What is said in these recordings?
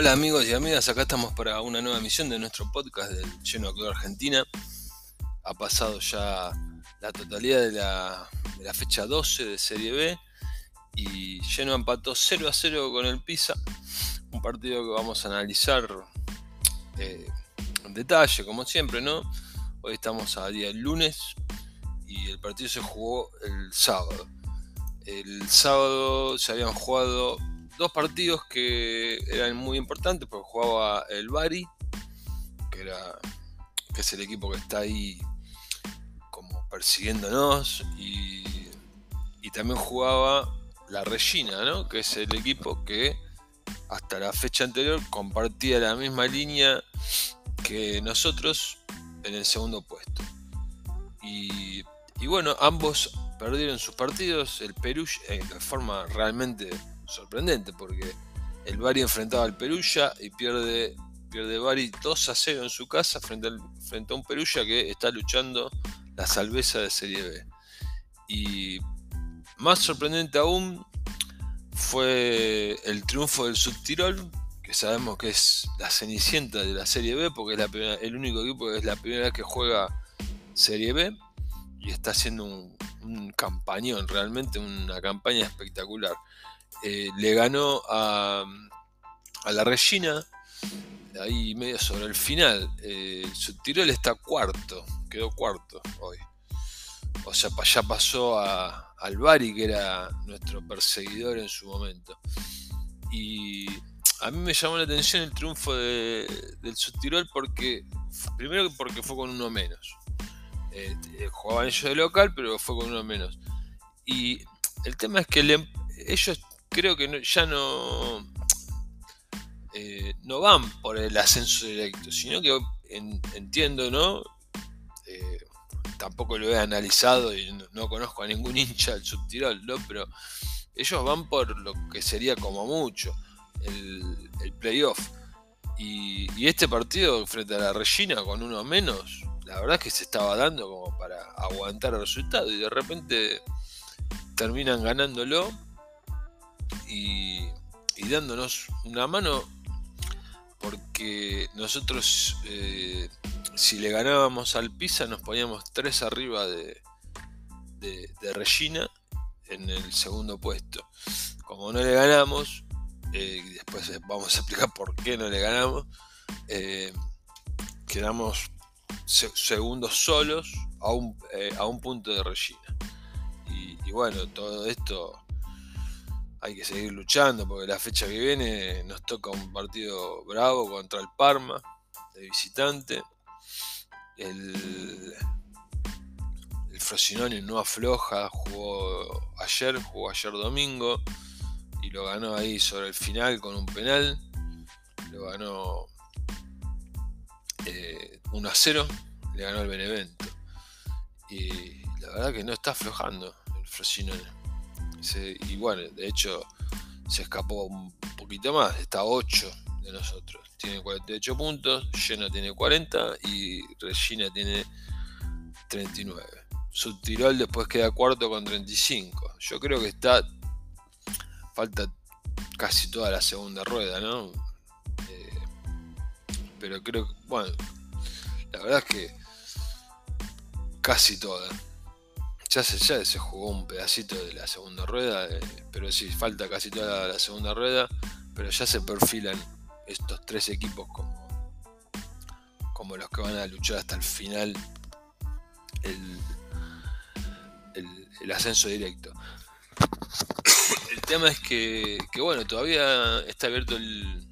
Hola amigos y amigas, acá estamos para una nueva emisión de nuestro podcast del Lleno Club Argentina. Ha pasado ya la totalidad de la, fecha 12 de Serie B y Lleno empató 0 a 0 con el Pisa, un partido que vamos a analizar eh, en detalle, como siempre, ¿no? Hoy estamos a día lunes y el partido se jugó el sábado. El sábado se habían jugado dos partidos que eran muy importantes porque jugaba el Bari, que, era, que es el equipo que está ahí como persiguiéndonos, y, también jugaba la Regina, ¿no? que es el equipo que hasta la fecha anterior compartía la misma línea que nosotros en el segundo puesto. Y, y bueno, ambos perdieron sus partidos, el Perú de forma realmente sorprendente porque el Bari enfrentaba al Perugia y pierde, pierde Bari 2 a 0 en su casa frente, frente a un Perugia que está luchando la salveza de Serie B. Y más sorprendente aún fue el triunfo del Subtirol, que sabemos que es la cenicienta de la Serie B, porque es el único equipo que es la primera vez que juega Serie B y está haciendo un, un campañón, realmente una campaña espectacular. Eh, le ganó a, la Regina, ahí medio sobre el final. Eh, su Tirol está cuarto, quedó cuarto hoy. O sea, ya pasó a, al Bari, que era nuestro perseguidor en su momento. Y a mí me llamó la atención el triunfo del Subtirol porque, primero porque fue con uno menos. Eh, jugaban ellos de local, pero fue con uno menos. Y el tema es que em, ellos creo que ya no, eh, no van por el ascenso directo, sino que entiendo, ¿no? Eh, tampoco lo he analizado y no, conozco a ningún hincha del subtirol, ¿no? Pero ellos van por lo que sería como mucho el, el playoff. Y, y, este partido frente a la Regina con uno menos, la verdad es que se estaba dando como para aguantar el resultado y de repente terminan ganándolo y, dándonos una mano porque nosotros eh, si le ganábamos al Pisa nos poníamos tres arriba de, de, Regina en el segundo puesto. Como no le ganamos, eh, y después vamos a explicar por qué no le ganamos, eh, quedamos segundos solos a un, a un, punto de Regina. y, bueno, todo esto hay que seguir luchando porque la fecha que viene nos toca un partido bravo contra el Parma de visitante. El, Frosinone no afloja, jugó ayer, jugó ayer domingo y lo ganó ahí sobre el final con un penal. Lo ganó 1 eh, a 0, le ganó el Benevento. Y la verdad que no está aflojando el Frosinone y bueno, de hecho se escapó un poquito más, está 8 de nosotros. Tiene 48 puntos, Lleno tiene 40 y Regina tiene 39. Subtirol después queda cuarto con 35. Yo creo que está. Falta casi toda la segunda rueda, ¿no? Eh, pero creo que. Bueno, la verdad es que. Casi toda ya se, ya se jugó un pedacito de la segunda rueda, eh, pero sí, falta casi toda la, segunda rueda, pero ya se perfilan estos tres equipos como, como los que van a luchar hasta el final el, el, ascenso directo. El tema es que, que, bueno, todavía está abierto el,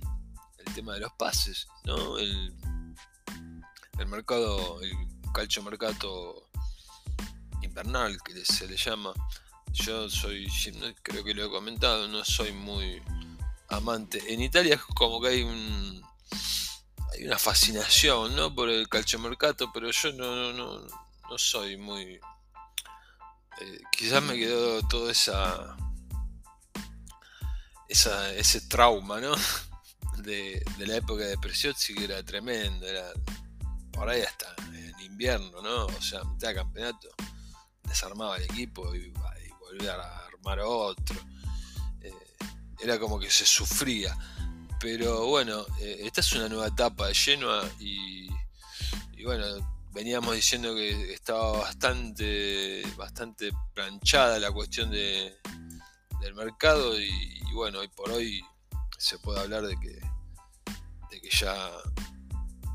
el tema de los pases, ¿no? El, el mercado, el calcio mercado que se le llama. Yo soy, creo que lo he comentado, no soy muy amante. En Italia es como que hay un hay una fascinación ¿no? por el calciomercato, pero yo no, no, no soy muy. Eh, quizás me quedó todo esa, esa ese trauma ¿no? de, la época de Preciotti que era tremendo, era por ahí hasta en invierno, ¿no? O sea, mitad de campeonato desarmaba el equipo y, volvía a armar otro. Eh, era como que se sufría. Pero bueno, eh, esta es una nueva etapa de Genoa y, bueno, veníamos diciendo que estaba bastante, bastante planchada la cuestión de, del mercado y, bueno, hoy por hoy se puede hablar de que, de que ya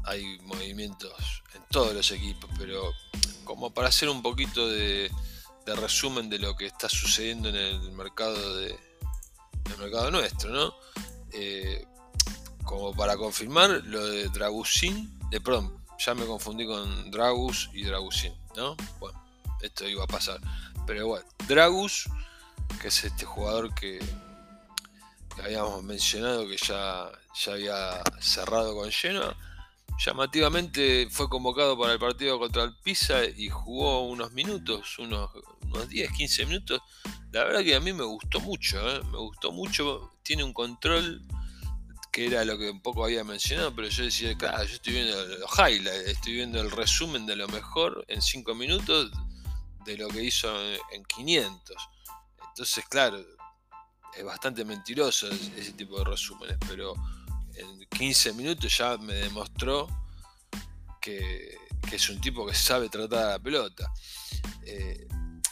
hay movimientos en todos los equipos, pero como para hacer un poquito de, resumen de lo que está sucediendo en el mercado de mercado nuestro, ¿no? Eh, como para confirmar lo de Dragusin, de pronto, ya me confundí con Dragus y Dragusin, ¿no? Bueno, esto iba a pasar. Pero bueno, Dragus, que es este jugador que, habíamos mencionado que ya, ya había cerrado con Genoa llamativamente fue convocado para el partido contra el Pisa y jugó unos minutos, unos, unos 10, 15 minutos. La verdad que a mí me gustó mucho, ¿eh? me gustó mucho. Tiene un control que era lo que un poco había mencionado, pero yo decía, claro, yo estoy viendo los highlights, estoy viendo el resumen de lo mejor en 5 minutos de lo que hizo en 500. Entonces, claro, es bastante mentiroso ese tipo de resúmenes, pero en 15 minutos ya me demostró que, es un tipo que sabe tratar a la pelota. Eh,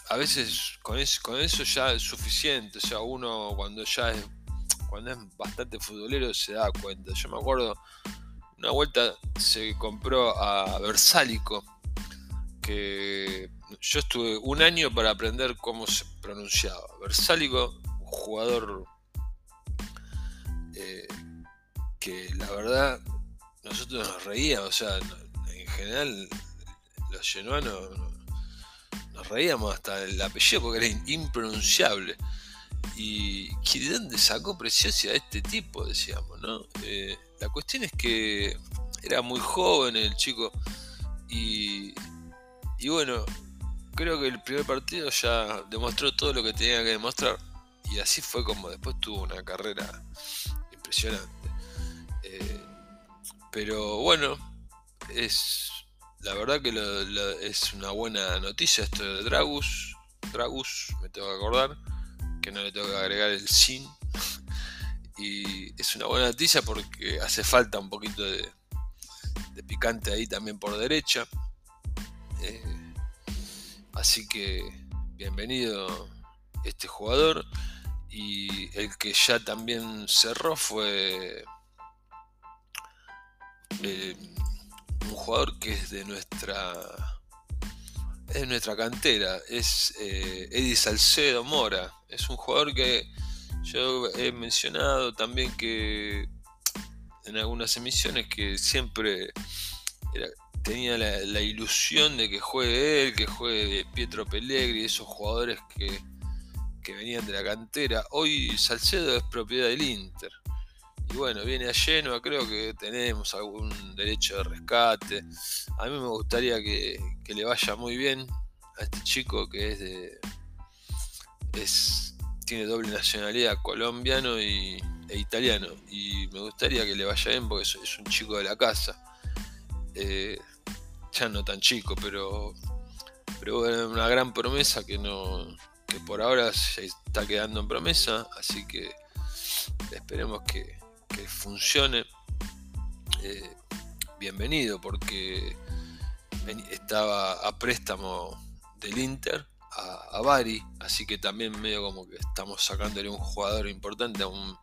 a veces con eso, ya es suficiente, o sea, uno cuando ya es, cuando es bastante futbolero se da cuenta. Yo me acuerdo, una vuelta se compró a Versálico, que yo estuve un año para aprender cómo se pronunciaba. Versálico, un jugador eh, que la verdad nosotros nos reíamos, o sea, en general los genuanos nos reíamos hasta el apellido porque era impronunciable. Y ¿de dónde sacó preciosidad este tipo? Decíamos, ¿no? Eh, la cuestión es que era muy joven el chico y, y bueno, creo que el primer partido ya demostró todo lo que tenía que demostrar. Y así fue como después tuvo una carrera impresionante. Eh, pero bueno, es la verdad que es una buena noticia esto de Dragus. Dragus, me tengo que acordar, que no le tengo que agregar el sin. y es una buena noticia porque hace falta un poquito de, picante ahí también por derecha. Eh, así que bienvenido este jugador. Y el que ya también cerró fue eh, un jugador que es de nuestra es nuestra cantera, es eh, Eddie Salcedo Mora, es un jugador que yo he mencionado también que en algunas emisiones que siempre tenía la, ilusión de que juegue él, que juegue Pietro Pellegri, esos jugadores que, que venían de la cantera. Hoy Salcedo es propiedad del Inter y bueno, viene a Genoa, creo que tenemos algún derecho de rescate. A mí me gustaría que, le vaya muy bien a este chico que es de. Es, tiene doble nacionalidad, colombiano y, e italiano. Y me gustaría que le vaya bien porque es, un chico de la casa. Eh, ya no tan chico, pero. Pero bueno, una gran promesa que no. que por ahora se está quedando en promesa. Así que esperemos que, que funcione, eh, bienvenido, porque estaba a préstamo del Inter a, Bari, así que también medio como que estamos sacándole un jugador importante a un,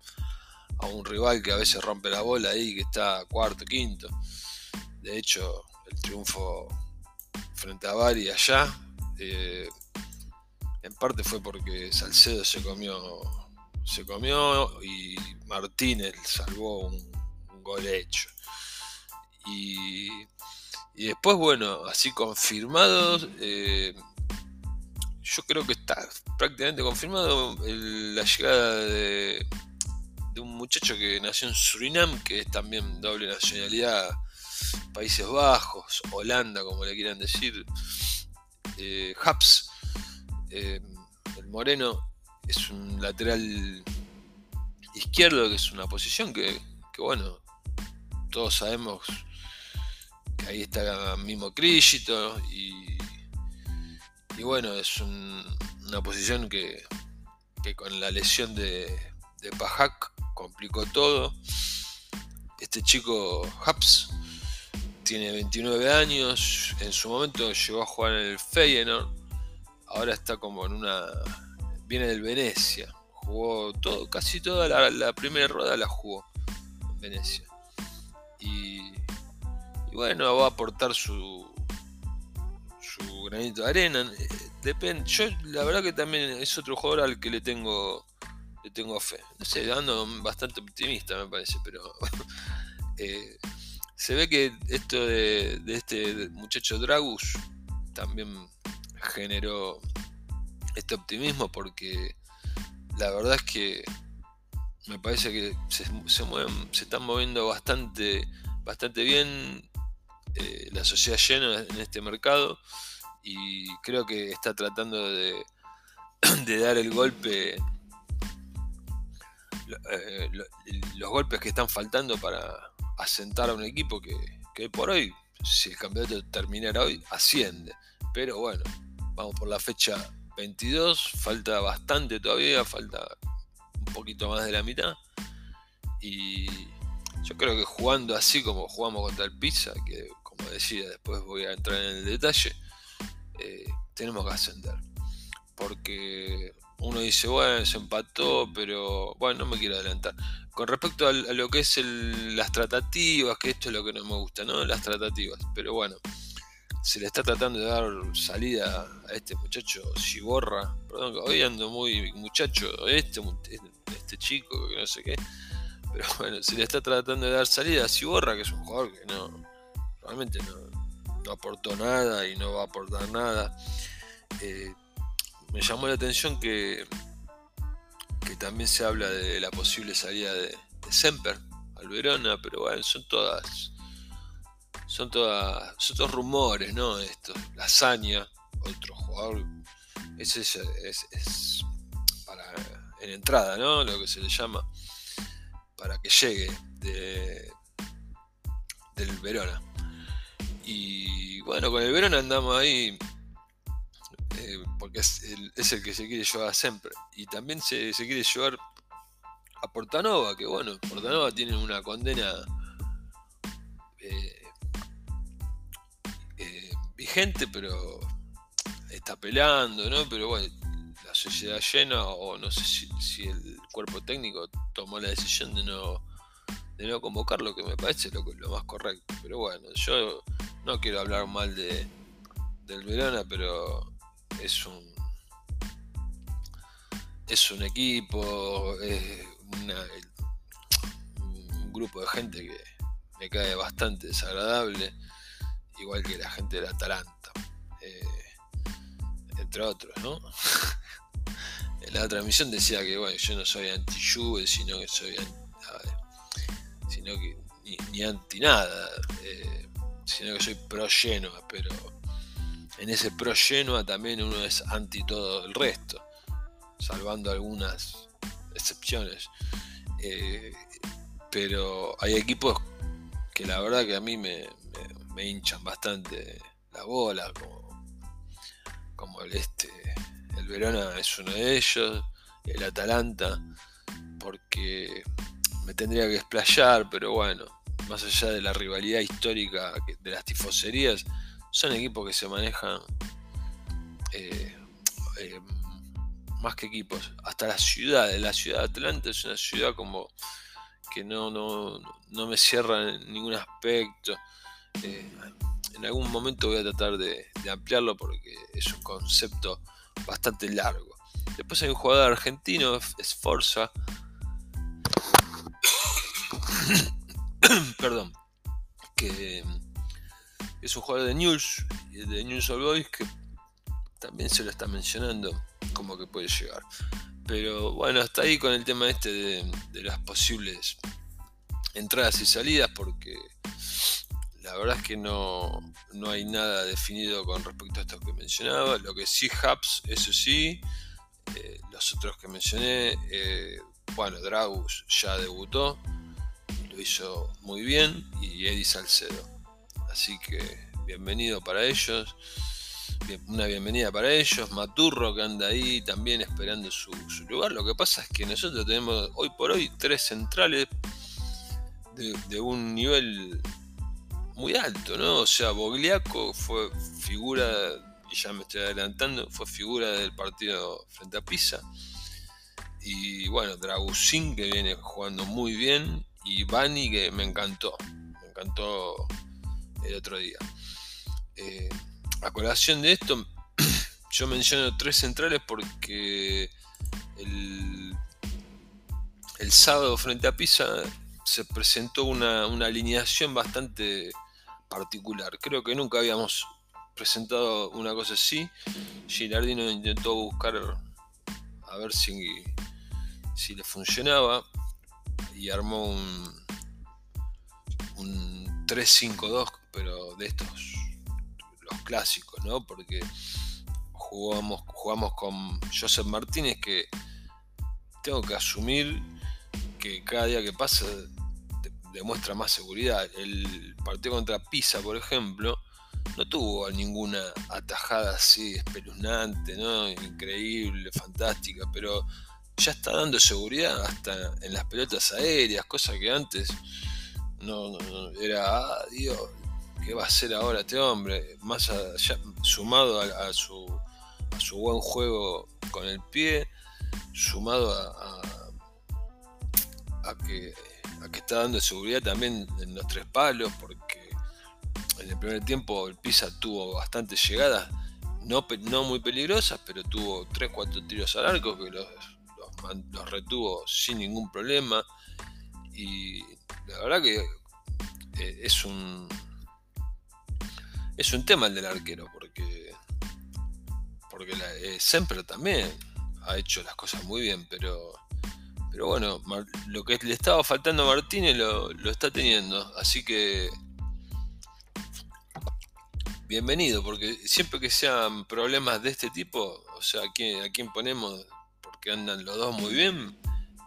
a un rival que a veces rompe la bola ahí, que está cuarto, quinto. De hecho, el triunfo frente a Bari allá, eh, en parte fue porque Salcedo se comió se comió y Martínez salvó un, gol hecho. Y, después, bueno, así confirmado, eh, yo creo que está prácticamente confirmado la llegada de, un muchacho que nació en Surinam, que es también doble nacionalidad, Países Bajos, Holanda, como le quieran decir, eh, eh, el moreno, es un lateral izquierdo, que es una posición que, bueno, todos sabemos que ahí está mismo Crígito y, bueno, es una posición que, con la lesión de, de Pajak complicó todo. Este chico Haps tiene 29 años, en su momento llegó a jugar en el Feyenoord, ahora está como en una... viene del Venecia, jugó todo, casi toda la, primera rueda la jugó en Venecia. Y, bueno, va a aportar su, su granito de arena. Eh, depende, yo la verdad que también es otro jugador al que le tengo le tengo fe. No sé, ando bastante optimista me parece, pero eh, se ve que esto de, este muchacho Dragus también generó este optimismo porque la verdad es que me parece que se, mueven, se están moviendo bastante, bastante bien eh, la sociedad llena en este mercado y creo que está tratando de, dar el golpe eh, los golpes que están faltando para asentar a un equipo que, por hoy, si el campeonato terminara hoy, asciende. Pero bueno, vamos por la fecha 22, falta bastante todavía, falta un poquito más de la mitad. Y yo creo que jugando así como jugamos contra el Pizza, que como decía, después voy a entrar en el detalle, eh, tenemos que ascender. Porque uno dice, bueno, se empató, pero bueno, no me quiero adelantar. Con respecto a, lo que es las tratativas, que esto es lo que no me gusta, ¿no? Las tratativas. Pero bueno, se le está tratando de dar salida a este muchacho Ciborra. Perdón, hoy ando muy muchacho, este, este chico, que no sé qué. Pero bueno, se le está tratando de dar salida a Ciborra, que es un jugador que no, realmente no, aportó nada y no va a aportar nada. Eh, me llamó la atención que, que también se habla de la posible salida de, Semper al Verona, pero bueno, son todas son todas son todos rumores, ¿no? Esto, Lasaña, otro jugador, es, es, es, para en entrada, ¿no? Lo que se le llama para que llegue de, del Verona. Y bueno, con el Verona andamos ahí porque es el, que se quiere llevar siempre. Y también se, quiere llevar a Portanova, que bueno, Portanova tiene una condena eh, eh, vigente, pero está peleando, ¿no? Pero bueno, la sociedad llena, o no sé si, el cuerpo técnico tomó la decisión de no, de no convocarlo, que me parece lo, lo más correcto. Pero bueno, yo no quiero hablar mal de, del Verona, pero es un es un equipo, es un grupo de gente que me cae bastante desagradable, igual que la gente de la Atalanta, eh, entre otros, ¿no? en la transmisión decía que bueno, yo no soy anti-Juve, sino que soy sino que ni, anti nada, eh, sino que soy pro Genoa, pero en ese pro Genoa también uno es anti todo el resto, salvando algunas excepciones. Eh, pero hay equipos que la verdad que a mí me, hinchan bastante la bola, como, como el este, el Verona es uno de ellos, el Atalanta, porque me tendría que explayar, pero bueno, más allá de la rivalidad histórica de las tifoserías, son equipos que se manejan eh, eh, más que equipos, hasta la ciudad, la ciudad de Atlanta es una ciudad como que no, no, me cierra en ningún aspecto. Eh, en algún momento voy a tratar de, ampliarlo porque es un concepto bastante largo. Después hay un jugador argentino, es Forza. Perdón. Que es un jugador de News, de News All Boys, que también se lo está mencionando como que puede llegar. Pero bueno, hasta ahí con el tema este de, las posibles entradas y salidas, porque la verdad es que no, no, hay nada definido con respecto a esto que mencionaba. Lo que sí, Hubs, eso sí. Eh, los otros que mencioné, eh, bueno, Dragus ya debutó, lo hizo muy bien, y Eddie Salcedo Así que bienvenido para ellos. Una bienvenida para ellos. Maturro que anda ahí también esperando su, lugar. Lo que pasa es que nosotros tenemos hoy por hoy tres centrales de, un nivel muy alto, ¿no? O sea, Bogliaco fue figura, y ya me estoy adelantando, fue figura del partido frente a Pisa. Y bueno, Dragusín que viene jugando muy bien. Y Bani que me encantó. Me encantó el otro día. Eh, a colación de esto, yo menciono tres centrales porque el, el sábado frente a Pisa se presentó una, alineación bastante particular. Creo que nunca habíamos presentado una cosa así. Girardino intentó buscar a ver si, si le funcionaba y armó un, un 3-5-2, pero de estos, los clásicos, ¿no? Porque jugamos, jugamos con Joseph Martínez que tengo que asumir que cada día que pasa demuestra más seguridad. El partido contra Pisa, por ejemplo, no tuvo ninguna atajada así espeluznante, ¿no? increíble, fantástica, pero ya está dando seguridad hasta en las pelotas aéreas, cosa que antes no, era, ah, Dios, ¿qué va a hacer ahora este hombre? Más sumado a, su, a su buen juego con el pie, sumado a, a que está dando seguridad también en los tres palos, porque en el primer tiempo el Pisa tuvo bastantes llegadas, no, no muy peligrosas, pero tuvo 3-4 tiros al arco que los, los, retuvo sin ningún problema. Y la verdad que eh, es un es un tema el del arquero, porque porque la, eh, también ha hecho las cosas muy bien, pero pero bueno, lo que le estaba faltando a Martínez lo, está teniendo. Así que bienvenido, porque siempre que sean problemas de este tipo, o sea, ¿a quién, a quién ponemos? Porque andan los dos muy bien.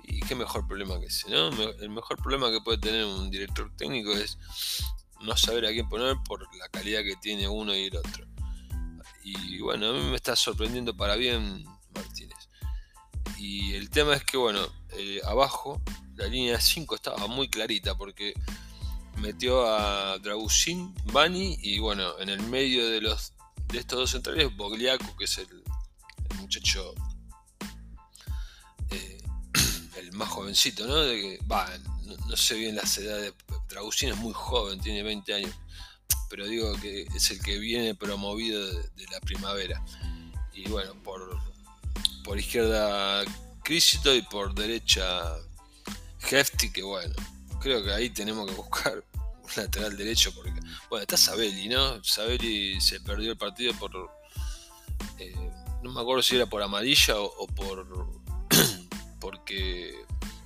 Y qué mejor problema que ese, ¿no? El mejor problema que puede tener un director técnico es no saber a quién poner por la calidad que tiene uno y el otro. Y bueno, a mí me está sorprendiendo para bien Martínez. Y el tema es que, bueno, eh, abajo la línea 5 estaba muy clarita porque metió a Dragusin, Bani y, bueno, en el medio de, los, de estos dos centrales, Bogliaco, que es el, muchacho eh, el más jovencito, ¿no? De que, va, no, sé bien las edades. Dragusin es muy joven, tiene 20 años, pero digo que es el que viene promovido de la primavera. Y bueno, por por izquierda Crisito y por derecha Hefty, que bueno, creo que ahí tenemos que buscar un lateral derecho porque, bueno, está Sabelli, ¿no? Sabelli se perdió el partido por, eh, no me acuerdo si era por amarilla o, por, porque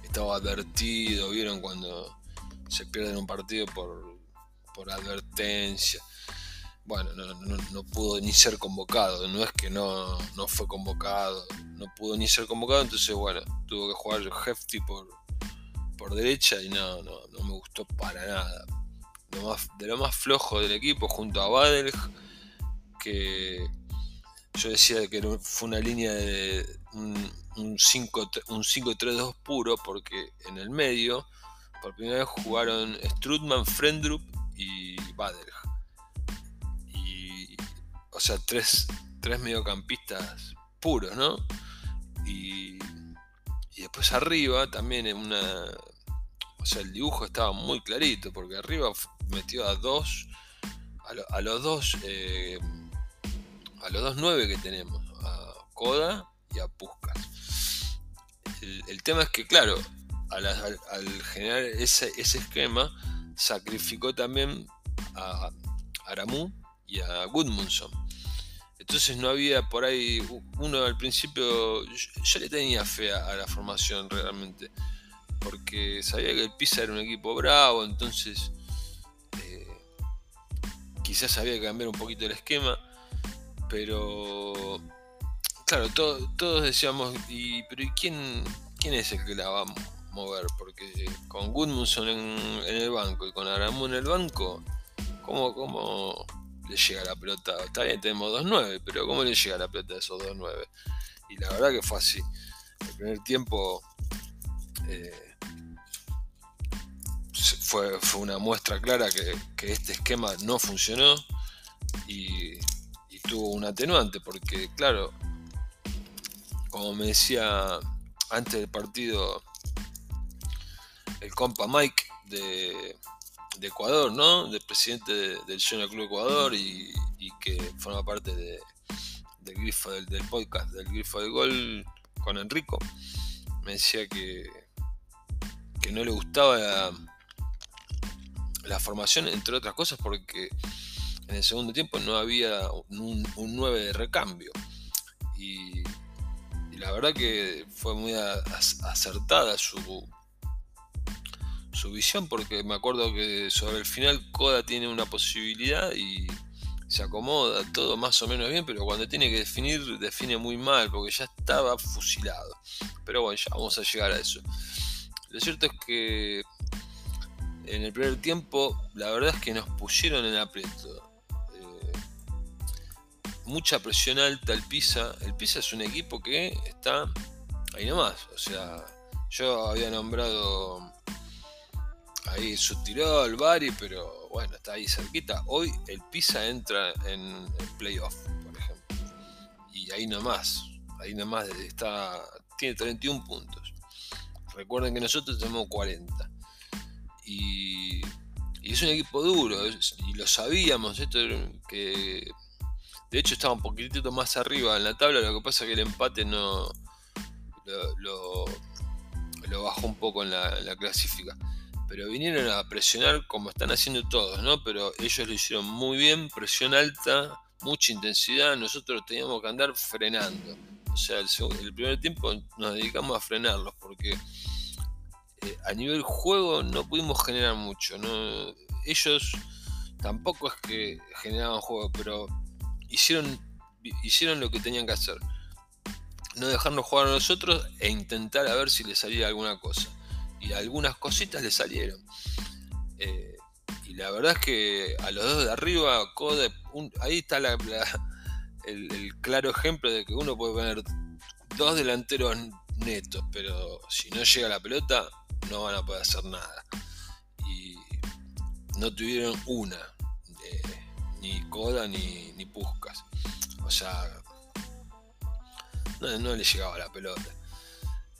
estaba advertido, vieron cuando se pierden un partido por, por advertencia bueno, no, pudo ni ser convocado, no es que no, fue convocado, no pudo ni ser convocado, entonces bueno, tuvo que jugar Hefty por, por derecha y no, no, no me gustó para nada. de lo más flojo del equipo junto a Badel, que yo decía que fue una línea de un, un 5-3-2 puro, porque en el medio, por primera vez jugaron Strutman, Frendrup y Badel o sea, tres, tres mediocampistas puros, ¿no? Y, y después arriba también en una... O sea, el dibujo estaba muy clarito, porque arriba metió a dos, a, los dos, eh, a los dos nueve que tenemos, a Koda y a Puskas. El, tema es que, claro, al, generar ese, ese, esquema, sacrificó también a Aramu y a Goodmanson. Entonces no había por ahí, uno al principio, yo, le tenía fe a, la formación realmente, porque sabía que el Pisa era un equipo bravo, entonces eh, quizás había que cambiar un poquito el esquema, pero claro, todos decíamos, y, pero ¿y quién, quién es el que la va a mover? Porque con en, en el banco y con Aramu en el banco, ¿cómo, cómo, le llega la pelota. Está bien, tenemos 2-9, pero ¿cómo le llega la pelota a esos 2-9? Y la verdad que fue así. El primer tiempo eh, fue, fue una muestra clara que, que, este esquema no funcionó y, y tuvo un atenuante, porque claro, como me decía antes del partido el compa Mike de, Ecuador, ¿no? Del presidente del Junior Club Ecuador y, que forma parte de, del grifo del, podcast, del grifo del gol con Enrico. Me decía que, que no le gustaba la, formación, entre otras cosas, porque en el segundo tiempo no había un, un 9 de recambio. Y, la verdad que fue muy acertada su, su visión, porque me acuerdo que sobre el final Coda tiene una posibilidad y se acomoda todo más o menos bien, pero cuando tiene que definir, define muy mal, porque ya estaba fusilado. Pero bueno, ya vamos a llegar a eso. Lo cierto es que en el primer tiempo, la verdad es que nos pusieron en aprieto. Eh, mucha presión alta el Pisa. El Pisa es un equipo que está ahí nomás. O sea, yo había nombrado ahí el Bari, pero bueno, está ahí cerquita. Hoy el Pisa entra en el playoff, por ejemplo. Y ahí nomás, ahí nomás está, tiene 31 puntos. Recuerden que nosotros tenemos 40. Y, es un equipo duro, y lo sabíamos, esto que de hecho estaba un poquitito más arriba en la tabla, lo que pasa es que el empate no lo, lo, bajó un poco en la clasifica pero vinieron a presionar como están haciendo todos, ¿no? Pero ellos lo hicieron muy bien, presión alta, mucha intensidad, nosotros teníamos que andar frenando. O sea, el, primer tiempo nos dedicamos a frenarlos porque eh, a nivel juego no pudimos generar mucho, ¿no? Ellos tampoco es que generaban juego, pero hicieron, hicieron lo que tenían que hacer. No dejarnos jugar a nosotros e intentar a ver si les salía alguna cosa y algunas cositas le salieron. Eh, y la verdad es que a los dos de arriba, Code, ahí está el, claro ejemplo de que uno puede poner dos delanteros netos, pero si no llega la pelota, no van a poder hacer nada. Y no tuvieron una, ni Coda ni, ni Puscas. O sea, no, le llegaba la pelota.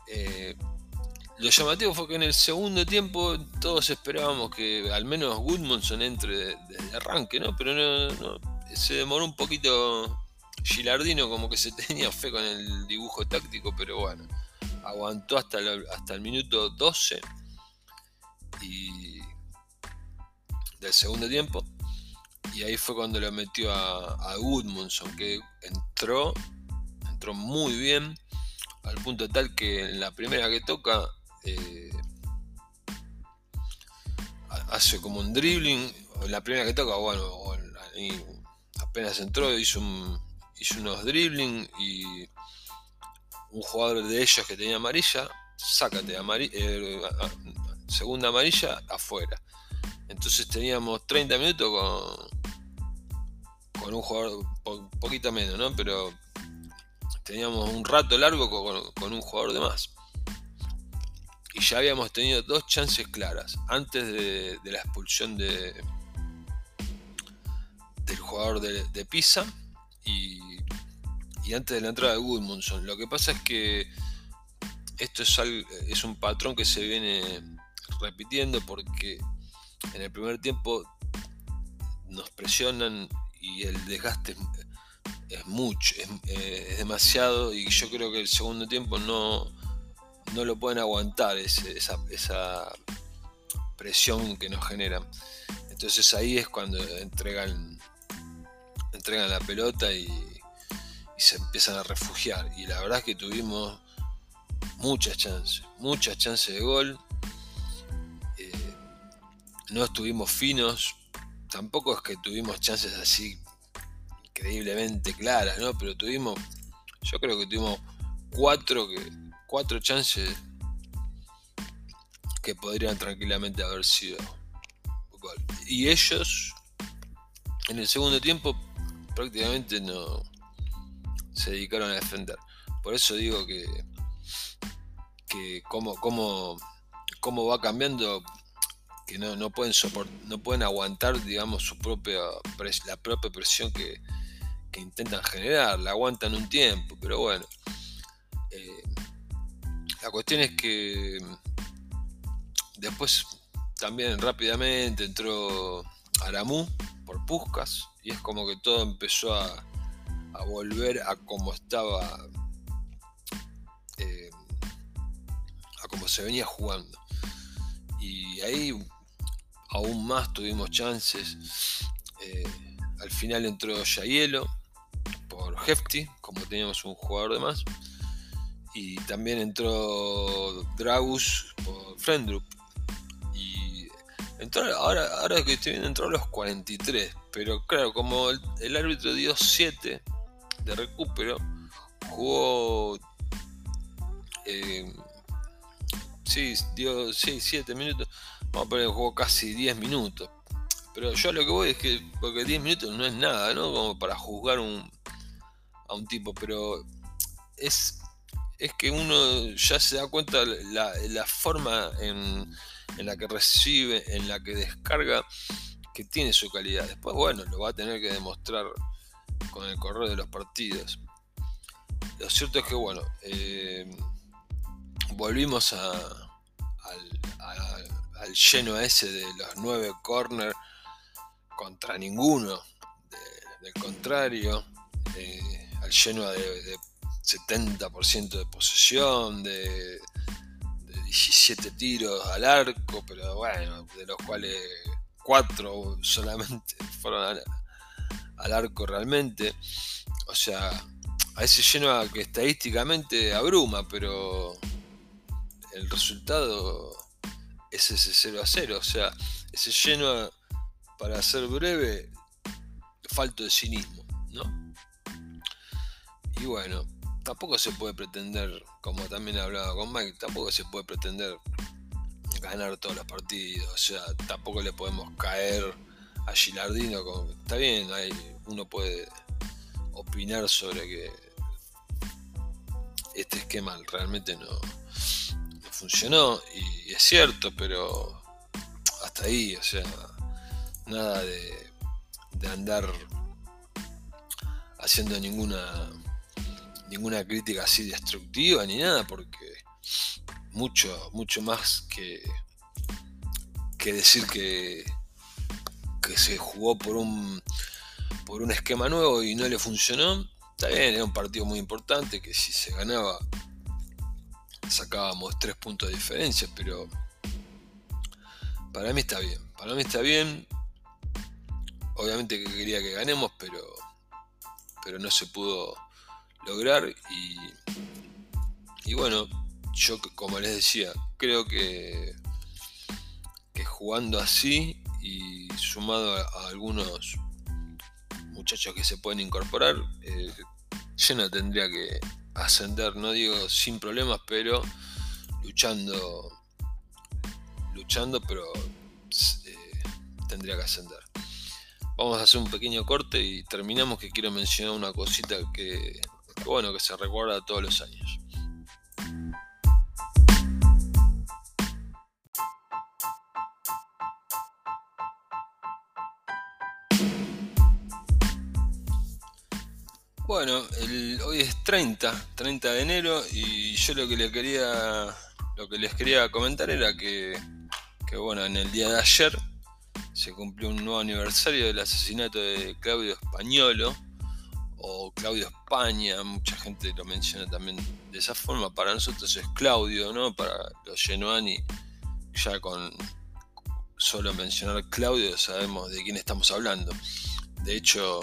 Eh, lo llamativo fue que en el segundo tiempo todos esperábamos que al menos Goodmanson entre desde arranque, ¿no? Pero no, se demoró un poquito Gilardino, como que se tenía fe con el dibujo táctico, pero bueno, aguantó hasta el, hasta el minuto 12 y del segundo tiempo. Y ahí fue cuando lo metió a, a que entró, entró muy bien, al punto tal que en la primera que toca eh, hace como un dribbling, la primera que toca, bueno, apenas entró, hizo, hizo unos dribbling y un jugador de ellos que tenía amarilla, sácate amarilla, eh, segunda amarilla afuera. Entonces teníamos 30 minutos con, con un jugador, poquito menos, ¿no? Pero teníamos un rato largo con un jugador de más y ya habíamos tenido dos chances claras antes de, la expulsión de, del jugador de, Pisa y, antes de la entrada de Goodmanson. Lo que pasa es que esto es, es un patrón que se viene repitiendo porque en el primer tiempo nos presionan y el desgaste es, mucho, eh, es demasiado y yo creo que el segundo tiempo no no lo pueden aguantar esa, presión que nos generan. Entonces ahí es cuando entregan, entregan la pelota y, se empiezan a refugiar. Y la verdad es que tuvimos muchas chances, muchas chances de gol. Eh, no estuvimos finos, tampoco es que tuvimos chances así increíblemente claras, ¿no? Pero tuvimos, yo creo que tuvimos cuatro que cuatro chances que podrían tranquilamente haber sido. Y ellos en el segundo tiempo prácticamente no se dedicaron a defender. Por eso digo que, que cómo, cómo, cómo va cambiando que no, no pueden no pueden aguantar, digamos, su propia la propia presión que, que, intentan generar, la aguantan un tiempo, pero bueno. Eh, la cuestión es que después también rápidamente entró Aramú por Puscas y es como que todo empezó a, a volver a como estaba, eh, a como se venía jugando. Y ahí aún más tuvimos chances. Eh, al final entró Yayelo por Hefty, como teníamos un jugador de más. Y también entró Dragus por Frendrup. Y entró, ahora, ahora que estoy viendo, entró a los 43. Pero claro, como el, árbitro dio 7 de recupero, jugó. Eh, sí, dio 6, 7 minutos vamos a poner jugó casi 10 minutos. Pero yo lo que voy es que, porque 10 minutos no es nada, ¿no? Como para juzgar un, a un tipo, pero es, es que uno ya se da cuenta la, la forma en, en, la que recibe, en la que descarga, que tiene su calidad. Después, bueno, lo va a tener que demostrar con el correr de los partidos. Lo cierto es que, bueno, eh, volvimos a, al, al lleno ese de los nueve corner contra ninguno, del contrario, eh, al lleno de, 70% de posesión, de, 17 tiros al arco, pero bueno, de los cuales 4 solamente fueron al, arco realmente. O sea, a ese lleno que estadísticamente abruma, pero el resultado es ese 0 a 0. O sea, ese lleno, para ser breve, falto de cinismo, ¿no? Y bueno, tampoco se puede pretender, como también hablaba con Mike, tampoco se puede pretender ganar todos los partidos. O sea, tampoco le podemos caer a Gilardino. Con, está bien, hay, uno puede opinar sobre que este esquema realmente no, funcionó y es cierto, pero hasta ahí, o sea, nada de andar haciendo ninguna ninguna crítica así destructiva ni nada, porque mucho, mucho más que, que decir que, que se jugó por un por un esquema nuevo y no le funcionó, está bien, era un partido muy importante que si se ganaba sacábamos tres puntos de diferencia, pero para mí está bien. Para mí está bien. Obviamente que quería que ganemos, pero, pero no se pudo lograr. Y, y bueno, yo como les decía, creo que, que jugando así y sumado a, algunos muchachos que se pueden incorporar, eh, no tendría que, ascender, no digo sin problemas, pero luchando, luchando, pero eh, tendría que ascender. Vamos a hacer un pequeño corte y terminamos que quiero mencionar una cosita que, que bueno, que se recuerda todos los años. Bueno, hoy es 30, 30 de enero y yo lo que les quería, lo que les quería comentar era que, que bueno, en el día de ayer se cumplió un nuevo aniversario del asesinato de Claudio Españolo Claudio España, mucha gente lo menciona también de esa forma, para nosotros es Claudio, ¿no? Para los Genuani ya con solo mencionar Claudio sabemos de quién estamos hablando. De hecho,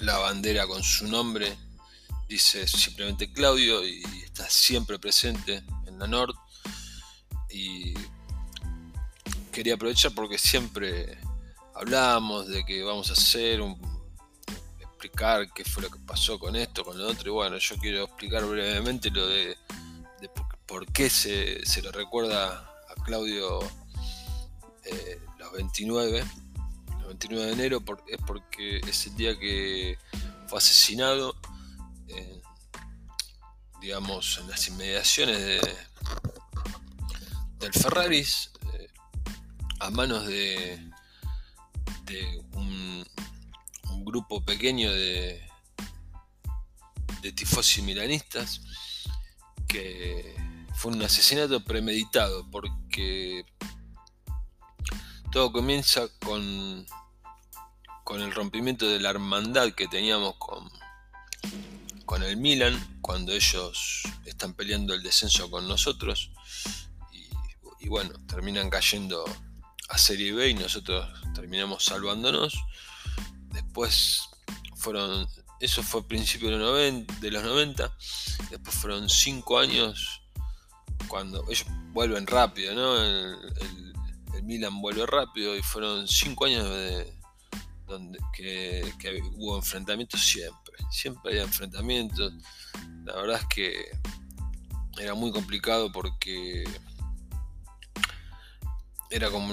la bandera con su nombre dice simplemente Claudio y está siempre presente en la Nord. Y quería aprovechar porque siempre hablamos de que vamos a hacer un explicar qué fue lo que pasó con esto, con lo otro. Y bueno, yo quiero explicar brevemente lo de, por, qué se, se, recuerda a Claudio eh, los 29 29 de enero es porque es el día que fue asesinado, digamos, en las inmediaciones de, del Ferraris, eh, a manos de, de un, grupo pequeño de, de tifosi milanistas que fue un asesinato premeditado porque todo comienza con, con el rompimiento de la hermandad que teníamos con, con el Milan cuando ellos están peleando el descenso con nosotros y, bueno, terminan cayendo a Serie B y nosotros terminamos salvándonos. Después fueron, eso fue a principios de los 90, de los 90 después fueron 5 años cuando ellos vuelven rápido, ¿no? El, Milan vuelve rápido y fueron 5 años de, donde que, hubo enfrentamientos siempre, siempre había enfrentamientos la verdad es que era muy complicado porque era como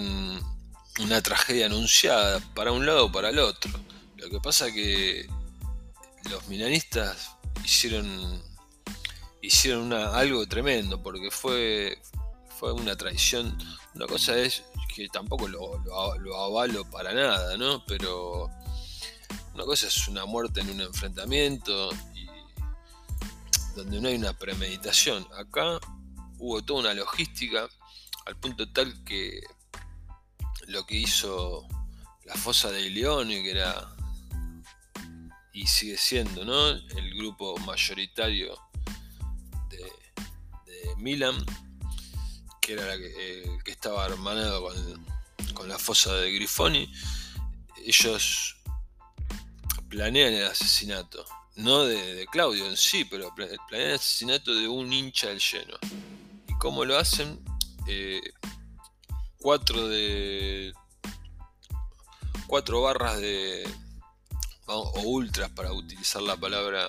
una tragedia anunciada para un lado o para el otro. Lo que pasa que los milanistas hicieron hicieron algo tremendo porque fue fue una traición. Una cosa es que tampoco lo, lo avalo para nada, ¿no? Pero una cosa es una muerte en un enfrentamiento donde no hay una premeditación. Acá hubo toda una logística al punto tal que lo que hizo la fosa de Leone, que era y sigue siendo ¿no? el grupo mayoritario de, Milan, que era el que estaba hermanado con, con la fosa de Grifoni, ellos planean el asesinato no de, Claudio en sí, pero planean el asesinato de un hincha del lleno. ¿Y cómo lo hacen? Eh, cuatro de. cuatro barras de. O ultras para utilizar la palabra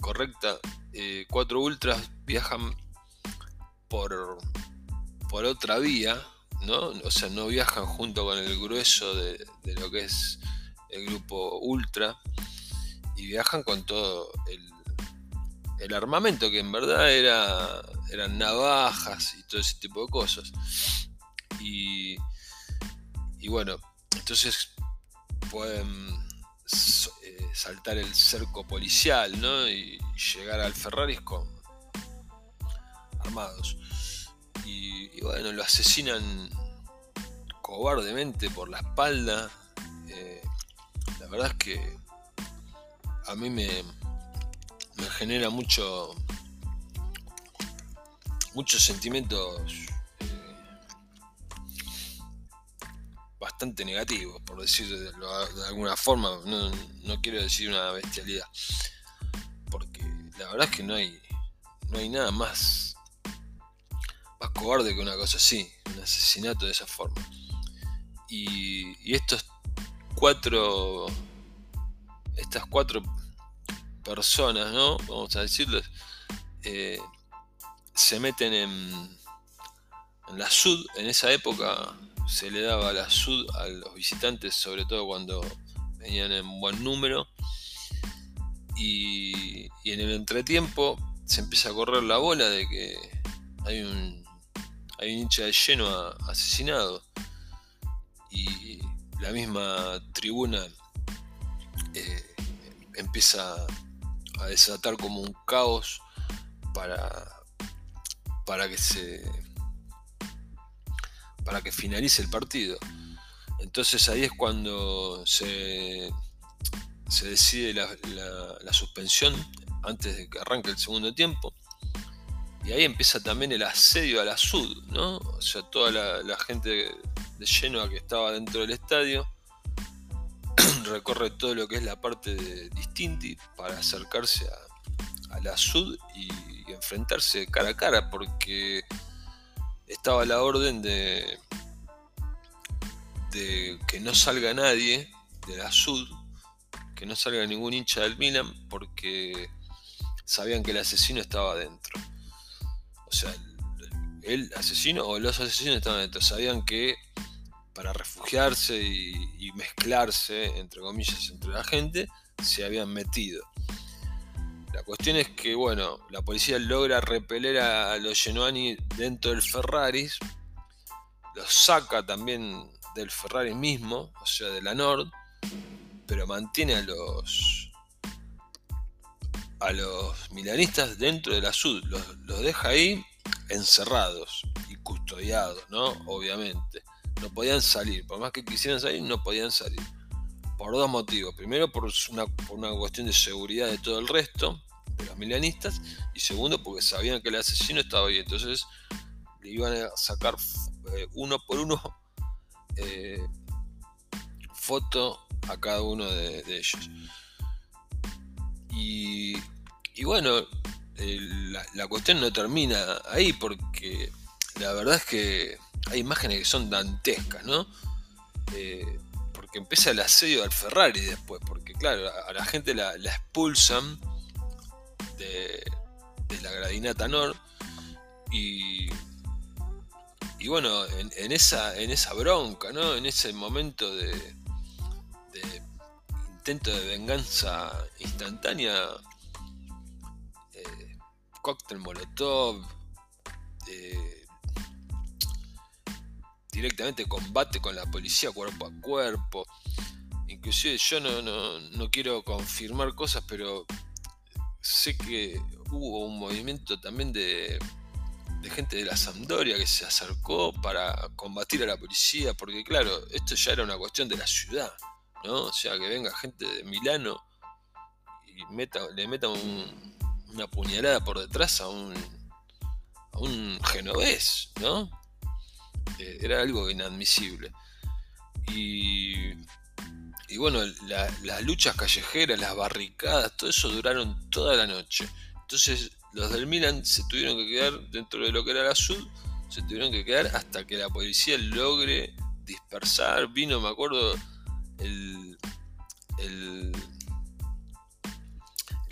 correcta. Eh, cuatro ultras viajan por. por otra vía, ¿no? O sea, no viajan junto con el grueso de, de lo que es el grupo ultra y viajan con todo el, armamento, que en verdad era, eran navajas y todo ese tipo de cosas. Y, y bueno, entonces pueden saltar el cerco policial ¿no? y, llegar al Ferrari con armados. Y, bueno, lo asesinan cobardemente por la espalda. Eh, la verdad es que a mí me, me genera mucho muchos sentimientos bastante negativos, por decirlo de, alguna forma. No, quiero decir una bestialidad, porque la verdad es que no hay, no hay nada más, más cobarde que una cosa así, un asesinato de esa forma. Y, y estos cuatro, estas cuatro personas, ¿no? Vamos a decirles, eh, se meten en, en la sud. En esa época se le daba la sud a los visitantes, sobre todo cuando venían en buen número. Y, en el entretiempo se empieza a correr la bola de que hay un, hay un hincha de lleno asesinado. Y la misma tribuna eh, empieza a desatar como un caos para, para que se para que finalice el partido. Entonces ahí es cuando se, se decide la, suspensión antes de que arranque el segundo tiempo. Y ahí empieza también el asedio a la Sud, ¿no? O sea, toda la, la gente de Genoa que estaba dentro del estadio recorre todo lo que es la parte de Distinti para acercarse a, la Sud y, enfrentarse cara a cara porque estaba la orden de, que no salga nadie de la Sud, que no salga ningún hincha del Milan porque sabían que el asesino estaba adentro. O sea, el asesino o los asesinos estaban adentro, sabían que para refugiarse y, mezclarse, entre comillas, entre la gente, se habían metido. La cuestión es que, bueno, la policía logra repeler a, los Genuani dentro del Ferraris. los saca también del Ferrari mismo, o sea, de la Nord, pero mantiene a los a los milanistas dentro de la Sud, los, los deja ahí encerrados y custodiados, ¿no? Obviamente. No podían salir, por más que quisieran salir, no podían salir. Por dos motivos. Primero, por una, cuestión de seguridad de todo el resto, de los milanistas, y segundo, porque sabían que el asesino estaba ahí. Entonces, le iban a sacar eh, uno por uno eh, foto a cada uno de, ellos. Y, bueno, la, cuestión no termina ahí porque la verdad es que hay imágenes que son dantescas, ¿no? Eh, porque empieza el asedio al Ferrari después, porque claro, a, la gente la, expulsan de, de, la gradinata Nord y y bueno, en, esa, en esa bronca, ¿no? En ese momento de, intento de venganza instantánea, eh, cóctel molotov, eh, directamente combate con la policía cuerpo a cuerpo. Inclusive yo no, no quiero confirmar cosas, pero sé que hubo un movimiento también de de gente de la Sampdoria que se acercó para combatir a la policía, porque claro, esto ya era una cuestión de la ciudad, ¿no? O sea, que venga gente de Milano y meta, le meta una puñalada por detrás a un, a un genovés, ¿no? Eh, era algo inadmisible. Y, bueno, las luchas callejeras, las barricadas, todo eso duraron toda la noche. Entonces los del Milan se tuvieron que quedar dentro de lo que era la Sud, se tuvieron que quedar hasta que la policía logre dispersar. Vino, me acuerdo, el, el,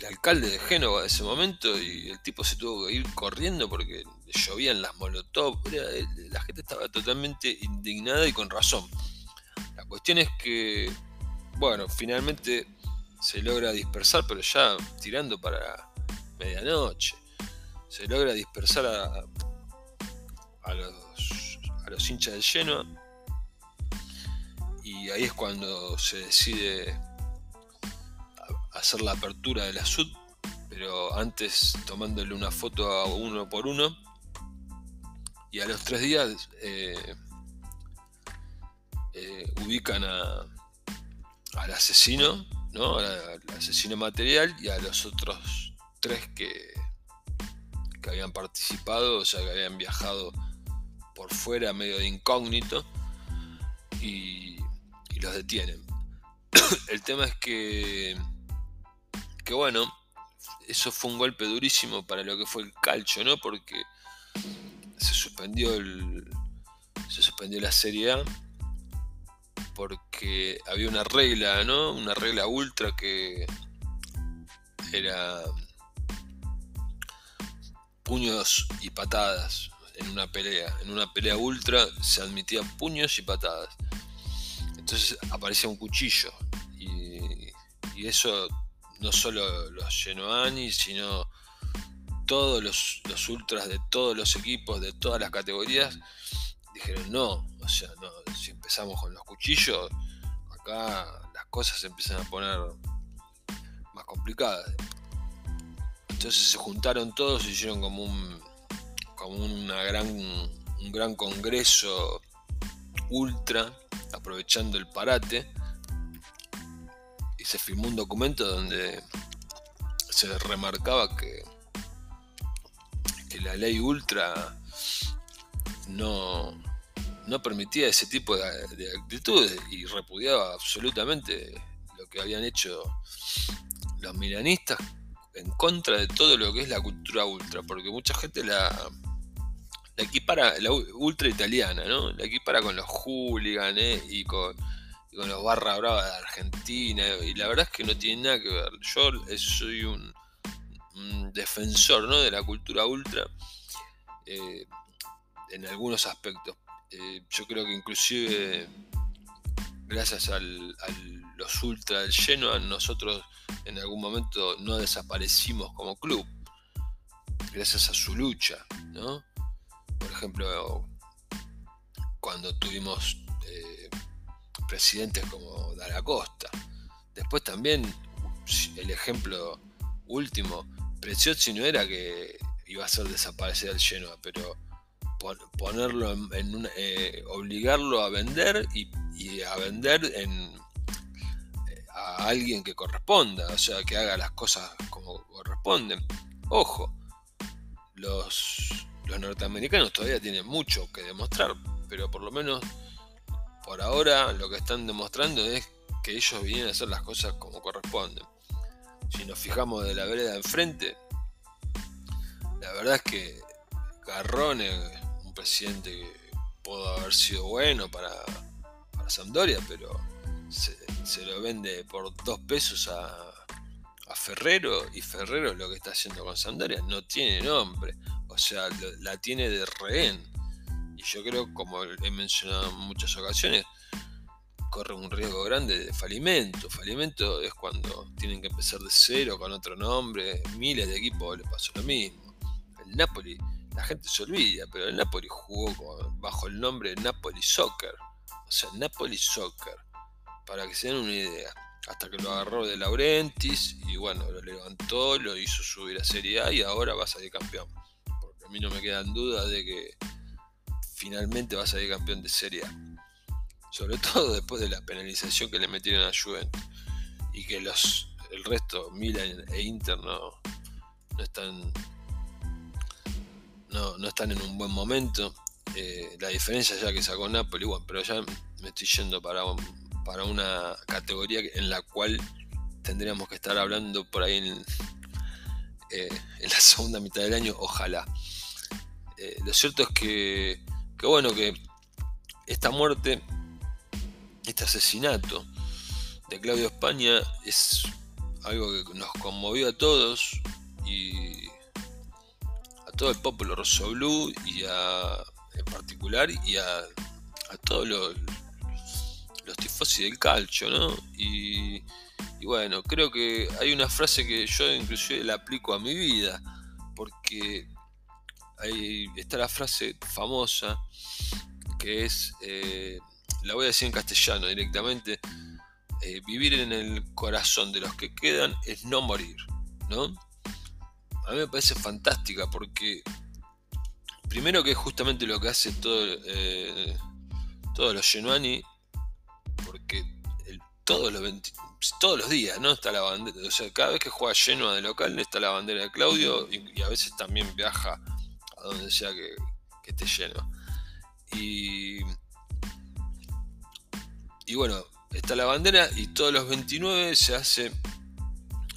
alcalde de Génova de ese momento y el tipo se tuvo que ir corriendo porque llovían las molotov. La gente estaba totalmente indignada y con razón. La cuestión es que, bueno, finalmente se logra dispersar, pero ya tirando para medianoche. Se logra dispersar a, a, los, a los hinchas del Genoa. Y ahí es cuando se decide hacer la apertura de la SUD, pero antes tomándole una foto a uno por uno. Y a los tres días eh, eh, ubican a, al asesino, ¿no? al asesino material y a los otros tres que, que habían participado, o sea, que habían viajado por fuera medio de incógnito y, los detienen. El tema es que, que bueno, eso fue un golpe durísimo para lo que fue el calcio, ¿no? Porque se suspendió el, se suspendió la Serie A porque había una regla, ¿no? Una regla ultra que era puños y patadas en una pelea. En una pelea ultra se admitían puños y patadas. Entonces aparecía un cuchillo. Y, eso no solo los Genoani, sino todos los, ultras de todos los equipos, de todas las categorías, dijeron no. O sea, si empezamos con los cuchillos, acá las cosas se empiezan a poner más complicadas. Entonces se juntaron todos y hicieron como un como una gran, un gran congreso ultra, aprovechando el parate, y se firmó un documento donde se remarcaba que, la ley ultra no, no permitía ese tipo de, de actitudes y repudiaba absolutamente lo que habían hecho los milanistas en contra de todo lo que es la cultura ultra, porque mucha gente la, la equipara, la ultra italiana, ¿no? La equipara con los hooligans ¿eh? y, con, los barra brava de Argentina, y la verdad es que no tiene nada que ver. Yo soy un, defensor ¿no? de la cultura ultra eh, en algunos aspectos. Eh, yo creo que inclusive gracias al, a los ultra del Genoa, nosotros en algún momento no desaparecimos como club, gracias a su lucha, ¿no? Por ejemplo, cuando tuvimos eh, presidentes como Dara Costa. Después también el ejemplo último, Preciosi no era que iba a hacer desaparecer el Genoa, pero ponerlo en, eh, obligarlo a vender y, a vender en, eh, a alguien que corresponda, o sea, que haga las cosas como corresponden. Ojo, los, los norteamericanos todavía tienen mucho que demostrar, pero por lo menos por ahora lo que están demostrando es que ellos vienen a hacer las cosas como corresponden. Si nos fijamos de la vereda enfrente, la verdad es que Garrone, un presidente que pudo haber sido bueno para, para Sampdoria, pero se, lo vende por dos pesos a, Ferrero y Ferrero lo que está haciendo con Sampdoria no tiene nombre, o sea, la tiene de rehén. Y yo creo, como he mencionado en muchas ocasiones, corre un riesgo grande de falimento. Falimento es cuando tienen que empezar de cero con otro nombre. Miles de equipos le pasó lo mismo. El Napoli, la gente se olvida, pero el Napoli jugó bajo el nombre Napoli Soccer. O sea, Napoli Soccer. Para que se den una idea. Hasta que lo agarró de Laurentis y bueno, lo levantó, lo hizo subir a Serie A y ahora va a salir campeón. Porque a mí no me quedan dudas de que finalmente va a salir campeón de Serie A sobre todo después de la penalización que le metieron a Juventus. Y que los el resto Milan e Inter no, están no, están en un buen momento. Eh, la diferencia ya que sacó Napoli bueno, pero ya me estoy yendo para, para una categoría en la cual tendríamos que estar hablando por ahí en, eh, en la segunda mitad del año ojalá. Eh, lo cierto es que, que bueno que esta muerte este asesinato de Claudio España es algo que nos conmovió a todos y a todo el pueblo Blue y a, en particular y a, todos los, los tifosi del calcio, ¿no? Y, y, bueno, creo que hay una frase que yo inclusive la aplico a mi vida, porque ahí está la frase famosa que es eh, la voy a decir en castellano directamente, eh, vivir en el corazón de los que quedan es no morir, ¿no? A mí me parece fantástica porque primero que es justamente lo que hace todo, eh, todos los Genuani, porque todos, los todos los días, ¿no? Está la bandera, o sea, cada vez que juega Genoa de local está la bandera de Claudio y, a veces también viaja a donde sea que, que esté lleno. Y y bueno, está la bandera y todos los 29 se hace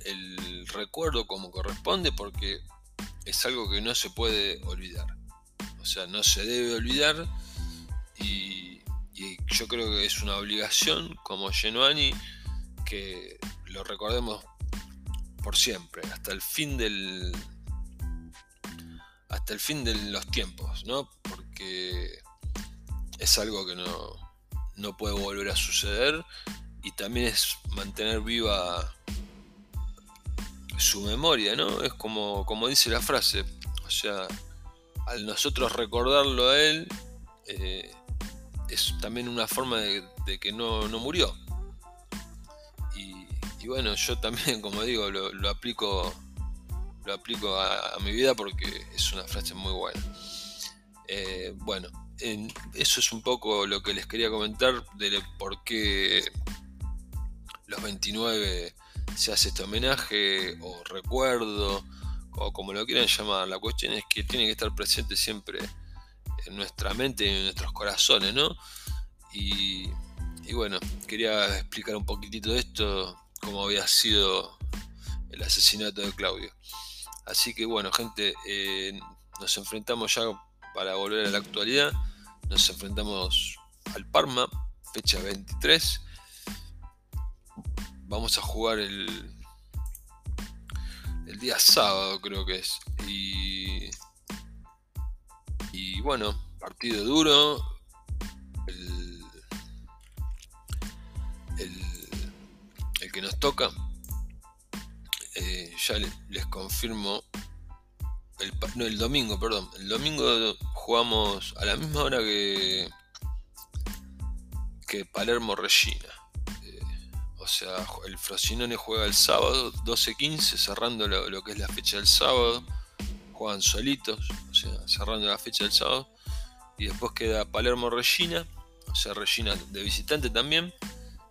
el recuerdo como corresponde porque es algo que no se puede olvidar. O sea, no se debe olvidar y, yo creo que es una obligación como Genuani que lo recordemos por siempre, hasta el fin del hasta el fin de los tiempos, ¿no? Porque es algo que no, no puede volver a suceder y también es mantener viva su memoria, ¿no? Es como, como dice la frase, o sea, al nosotros recordarlo a él, eh, es también una forma de, que no, murió. Y, bueno, yo también, como digo, lo, aplico, lo aplico a, mi vida porque es una frase muy buena. Eh, bueno, eso es un poco lo que les quería comentar de por qué los 29 se hace este homenaje o recuerdo o como lo quieran llamar. La cuestión es que tiene que estar presente siempre en nuestra mente y en nuestros corazones, ¿no? Y, bueno, quería explicar un poquitito de esto, cómo había sido el asesinato de Claudio. Así que bueno, gente, eh, nos enfrentamos ya para volver a la actualidad nos enfrentamos al Parma, fecha 23. Vamos a jugar el, el día sábado, creo que es. Y, y bueno, partido duro. El, el, que nos toca. Eh, ya les confirmo el, no, el domingo, perdón. El domingo jugamos a la misma hora que, que Palermo Regina. Eh, o sea, el Frosinone juega el sábado 12-15, cerrando lo, que es la fecha del sábado. Juegan solitos, o sea, cerrando la fecha del sábado. Y después queda Palermo Regina, o sea, Regina de visitante también.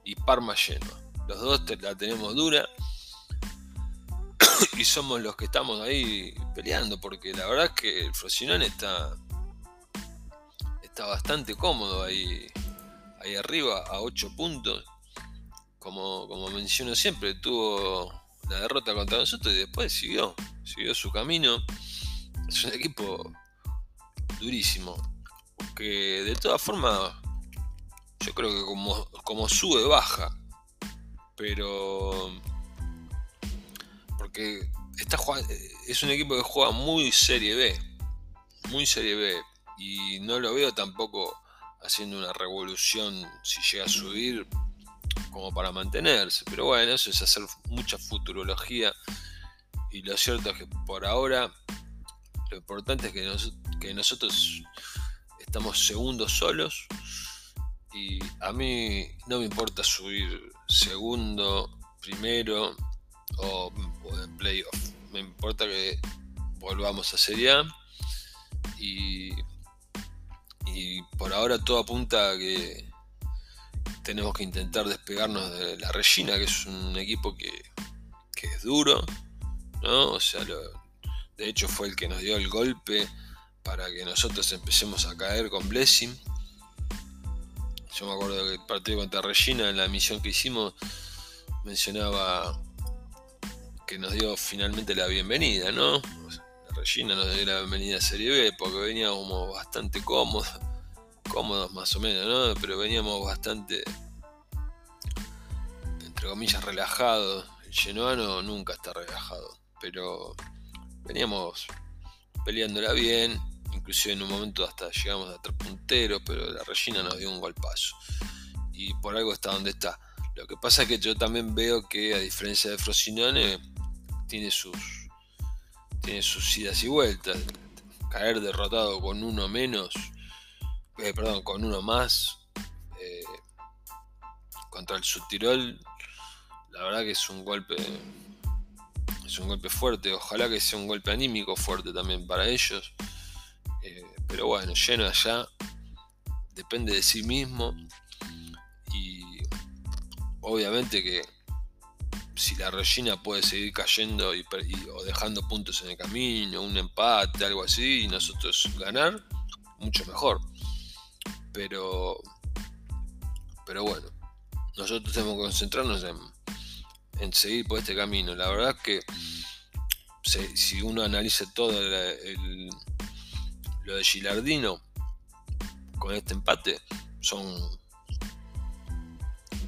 Y Parma lleno. Los dos la tenemos dura. y somos los que estamos ahí peleando, porque la verdad es que el Frosinone está, está bastante cómodo ahí ahí arriba a 8 puntos. Como, como menciono siempre, tuvo la derrota contra nosotros y después siguió, siguió su camino. Es un equipo durísimo. Que de todas formas, yo creo que como, como sube, baja. Pero. Porque está es un equipo que juega muy Serie B. Muy Serie B. Y no lo veo tampoco haciendo una revolución si llega a subir como para mantenerse. Pero bueno, eso es hacer mucha futurología. Y lo cierto es que por ahora lo importante es que, que nosotros estamos segundos solos. Y a mí no me importa subir segundo, primero o, en playoff. Me importa que volvamos a Serie A. Y y por ahora todo apunta a que tenemos que intentar despegarnos de la Regina, que es un equipo que, es duro, ¿no? O sea, de hecho fue el que nos dio el golpe para que nosotros empecemos a caer con Blessing. Yo me acuerdo que el partido contra Regina, en la misión que hicimos, mencionaba que nos dio finalmente la bienvenida, ¿no? Regina nos dio la bienvenida a Serie B porque veníamos bastante cómodos, cómodos más o menos, ¿no? Pero veníamos bastante, entre comillas, relajados. El Genoano nunca está relajado, pero veníamos peleándola bien, inclusive en un momento hasta llegamos a tres punteros, pero la Regina nos dio un golpazo. Y por algo está donde está. Lo que pasa es que yo también veo que a diferencia de Frosinone, tiene sus tiene sus idas y vueltas. Caer derrotado con uno menos, eh, perdón, con uno más eh, contra el Subtirol, la verdad que es un golpe, es un golpe fuerte. Ojalá que sea un golpe anímico fuerte también para ellos. Eh, pero bueno, lleno allá, depende de sí mismo y obviamente que si la Regina puede seguir cayendo y, o dejando puntos en el camino, un empate, algo así, y nosotros ganar, mucho mejor. Pero, pero bueno, nosotros tenemos que concentrarnos en, seguir por este camino. La verdad es que si uno analiza todo lo de Gilardino con este empate, son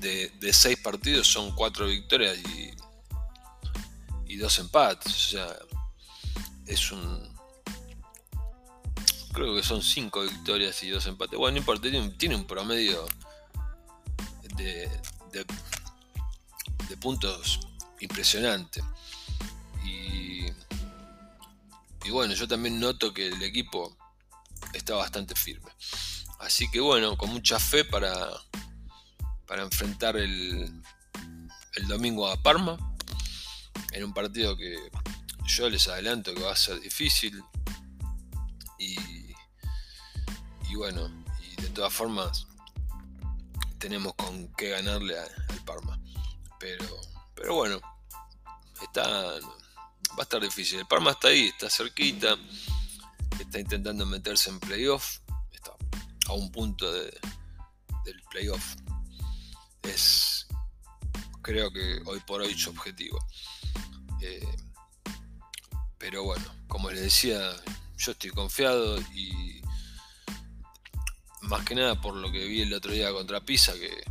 de, seis partidos son cuatro victorias y, y dos empates. O sea, es un. Creo que son cinco victorias y dos empates. Bueno, no importa, tiene, un promedio de, de, puntos impresionante. Y bueno, yo también noto que el equipo está bastante firme. Así que bueno, con mucha fe para, para enfrentar el, domingo a Parma, en un partido que yo les adelanto que va a ser difícil y, y bueno, y de todas formas tenemos con qué ganarle al Parma. Pero, pero bueno, está, va a estar difícil. El Parma está ahí, está cerquita, está intentando meterse en playoff, está a un punto de, del playoff es creo que hoy por hoy su objetivo. Eh, pero bueno, como les decía, yo estoy confiado y más que nada por lo que vi el otro día contra Pisa, que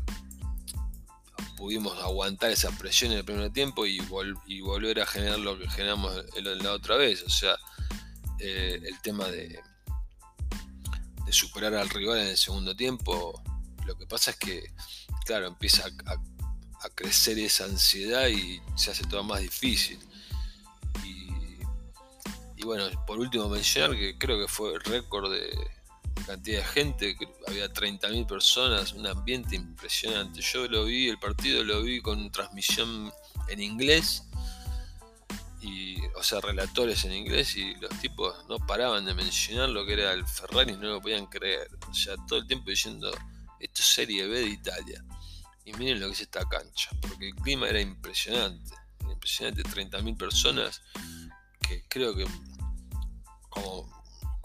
pudimos aguantar esa presión en el primer tiempo y, volver a generar lo que generamos la otra vez. O sea, eh, el tema de, de superar al rival en el segundo tiempo. Lo que pasa es que claro, empieza a, crecer esa ansiedad y se hace todo más difícil. Y, bueno, por último mencionar que creo que fue el récord de, cantidad de gente, había 30.000 personas, un ambiente impresionante. Yo lo vi, el partido lo vi con transmisión en inglés, y, o sea, relatores en inglés, y los tipos no paraban de mencionar lo que era el Ferrari, no lo podían creer. O sea, todo el tiempo diciendo, esto es Serie B de Italia. Y miren lo que es esta cancha, porque el clima era impresionante, impresionante, 30.000 personas, que creo que como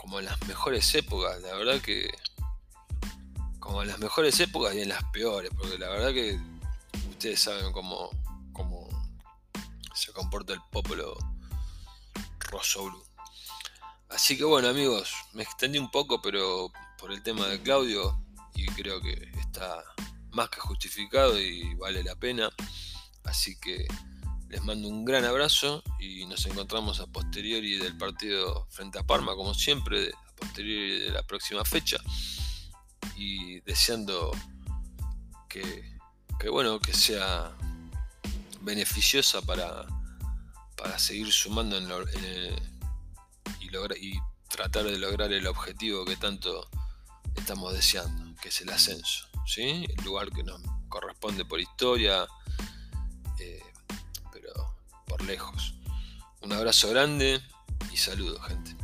como en las mejores épocas, la verdad que como en las mejores épocas y en las peores, porque la verdad que ustedes saben cómo, cómo se comporta el pueblo rosso Así que bueno amigos, me extendí un poco, pero por el tema de Claudio, y creo que está más que justificado y vale la pena. Así que les mando un gran abrazo y nos encontramos a posteriori del partido frente a Parma, como siempre, a posteriori de la próxima fecha. Y deseando que, bueno, que sea beneficiosa para, para seguir sumando y, y tratar de lograr el objetivo que tanto estamos deseando, es el ascenso. ¿sí? El lugar que nos corresponde por historia lejos. Un abrazo grande y saludos, gente.